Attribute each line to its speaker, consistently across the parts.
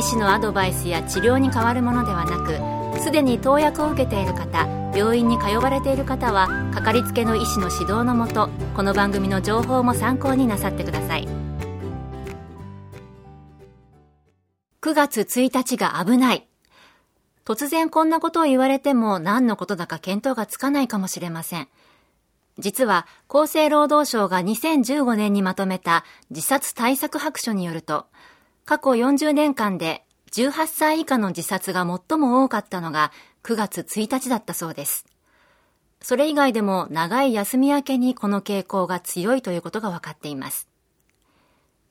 Speaker 1: 医師のアドバイスや治療に変わるものではなくすでに投薬を受けている方病院に通われている方はかかりつけの医師の指導のもとこの番組の情報も参考になさってください。9月1日が危ない。突然こんなことを言われても何のことだか見当がつかないかもしれません。実は厚生労働省が2015年にまとめた自殺対策白書によると過去40年間で18歳以下の自殺が最も多かったのが9月1日だったそうです。それ以外でも長い休み明けにこの傾向が強いということが分かっています。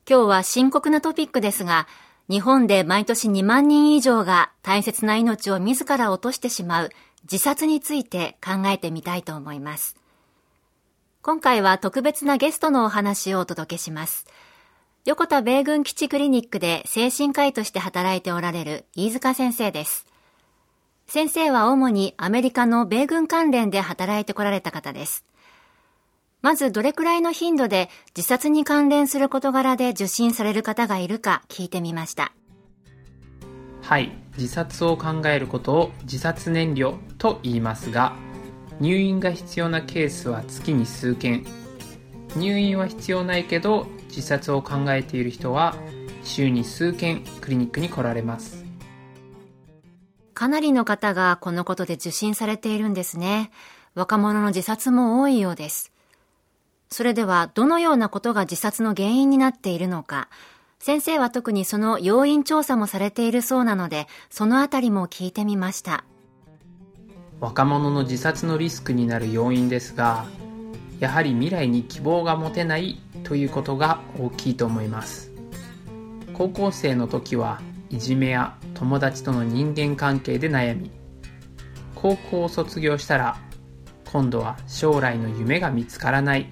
Speaker 1: 今日は深刻なトピックですが、日本で毎年2万人以上が大切な命を自ら落としてしまう自殺について考えてみたいと思います。今回は特別なゲストのお話をお届けします。横田米軍基地クリニックで精神科医として働いておられる飯塚先生です。先生は主にアメリカの米軍関連で働いてこられた方です。まずどれくらいの頻度で自殺に関連する事柄で受診される方がいるか聞いてみました。
Speaker 2: はい、自殺を考えることを自殺燃料と言いますが、入院が必要なケースは月に数件、入院は必要ないけど自殺を考えている人は週に数件クリニックに来られます。
Speaker 1: かなりの方がこのことで受診されているんですね。若者の自殺も多いようです。それではどのようなことが自殺の原因になっているのか。先生は特にその要因調査もされているそうなのでそのあたりも聞いてみました。
Speaker 2: 若者の自殺のリスクになる要因ですがやはり未来に希望が持てないということが大きいと思います。高校生の時はいじめや友達との人間関係で悩み高校を卒業したら今度は将来の夢が見つからない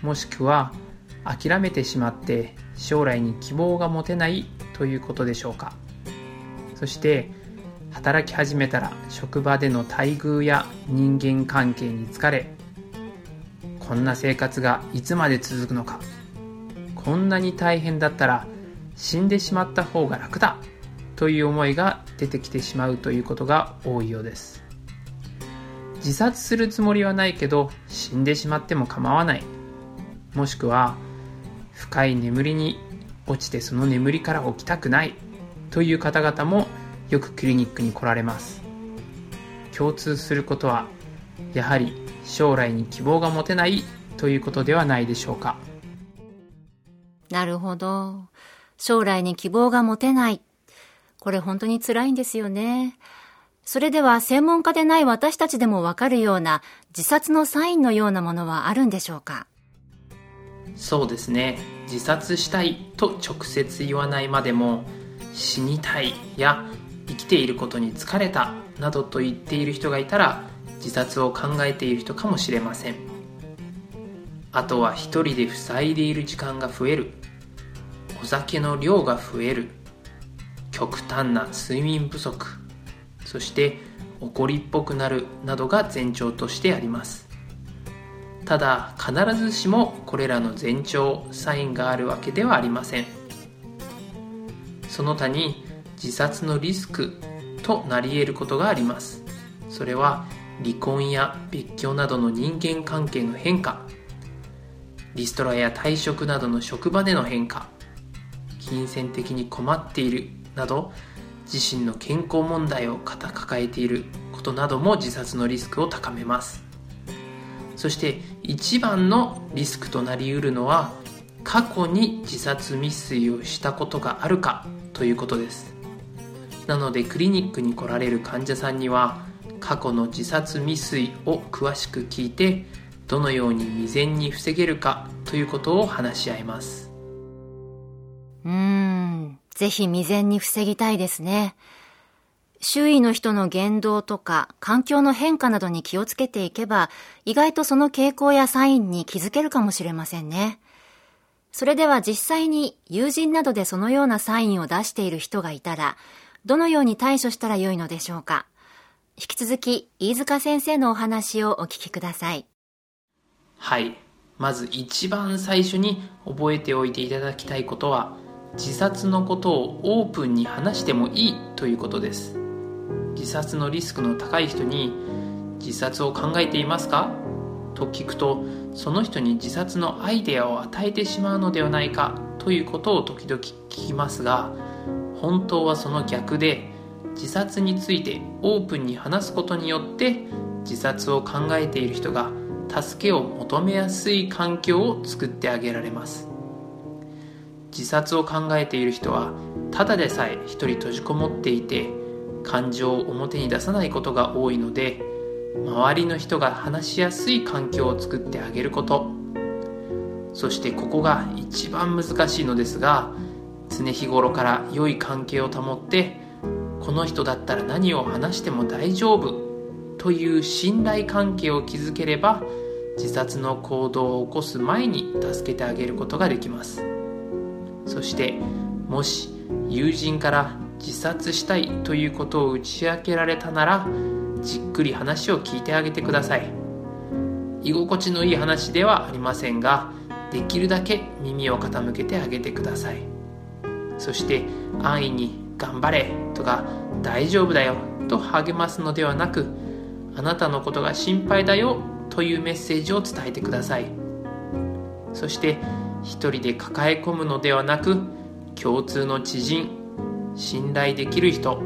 Speaker 2: もしくは諦めてしまって将来に希望が持てないということでしょうか。そして働き始めたら職場での待遇や人間関係に疲れこんな生活がいつまで続くのか。こんなに大変だったら死んでしまった方が楽だ。という思いが出てきてしまうということが多いようです。自殺するつもりはないけど死んでしまっても構わない。もしくは深い眠りに落ちてその眠りから起きたくない。という方々もよくクリニックに来られます。共通することはやはり将来に希望が持てないということではないでしょうか。
Speaker 1: なるほど。将来に希望が持てない。これ本当に辛いんですよね。それでは専門家でない私たちでもわかるような自殺のサインのようなものはあるんでしょうか？
Speaker 2: そうですね。自殺したいと直接言わないまでも死にたいや生きていることに疲れたなどと言っている人がいたら自殺を考えている人かもしれません。あとは一人で塞いでいる時間が増える。お酒の量が増える。極端な睡眠不足。そして怒りっぽくなるなどが前兆としてあります。ただ必ずしもこれらの前兆サインがあるわけではありません。その他に自殺のリスクとなり得ることがあります。それは離婚や別居などの人間関係の変化リストラや退職などの職場での変化金銭的に困っているなど自身の健康問題を肩抱えていることなども自殺のリスクを高めます。そして一番のリスクとなりうるのは過去に自殺未遂をしたことがあるかということです。なのでクリニックに来られる患者さんには過去の自殺未遂を詳しく聞いてどのように未然に防げるかということを話し合います
Speaker 1: うんぜひ未然に防ぎたいですね周囲の人の言動とか環境の変化などに気をつけていけば、意外とその傾向やサインに気づけるかもしれませんね。それでは実際に友人などでそのようなサインを出している人がいたら、どのように対処したらよいのでしょうか。引き続き、飯塚先生のお話をお聞きください。
Speaker 2: はい。まず一番最初に覚えておいていただきたいことは、自殺のことをオープンに話してもいいということです。自殺のリスクの高い人に自殺を考えていますか？と聞くとその人に自殺のアイデアを与えてしまうのではないかということを時々聞きますが本当はその逆で自殺についてオープンに話すことによって自殺を考えている人が助けを求めやすい環境を作ってあげられます。自殺を考えている人はただでさえ一人閉じこもっていて感情を表に出さないことが多いので周りの人が話しやすい環境を作ってあげること。そしてここが一番難しいのですが常日頃から良い関係を保ってこの人だったら何を話しても大丈夫。という信頼関係を築ければ自殺の行動を起こす前に助けてあげることができます。そしてもし友人から自殺したいということを打ち明けられたならじっくり話を聞いてあげてください。居心地のいい話ではありませんができるだけ耳を傾けてあげてください。そして安易に「頑張れ」とか「大丈夫だよ」と励ますのではなく「あなたのことが心配だよ」というメッセージを伝えてください。そして一人で抱え込むのではなく共通の知人信頼できる人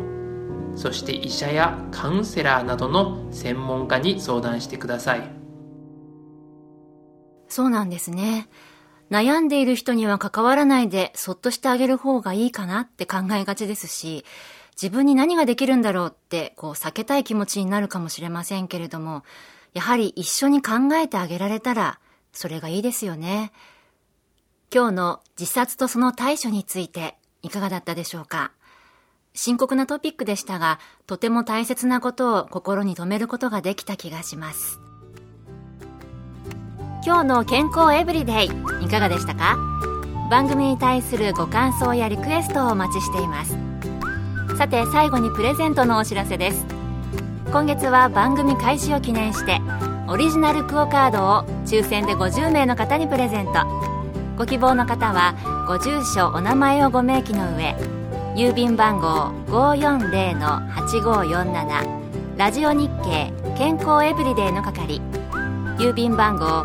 Speaker 2: そして医者やカウンセラーなどの専門家に相談してください。
Speaker 1: そうなんですね。悩んでいる人には関わらないでそっとしてあげる方がいいかなって考えがちですし自分に何ができるんだろうってこう避けたい気持ちになるかもしれませんけれどもやはり一緒に考えてあげられたらそれがいいですよね今日の自殺とその対処についていかがだったでしょうか？深刻なトピックでしたが、とても大切なことを心に留めることができた気がします。今日の健康エブリデイいかがでしたか？番組に対するご感想やリクエストをお待ちしています。さて最後にプレゼントのお知らせです。今月は番組開始を記念してオリジナルクオカードを抽選で50名の方にプレゼント。ご希望の方はご住所お名前をご明記の上郵便番号540-8547ラジオ日経健康エブリデイの係郵便番号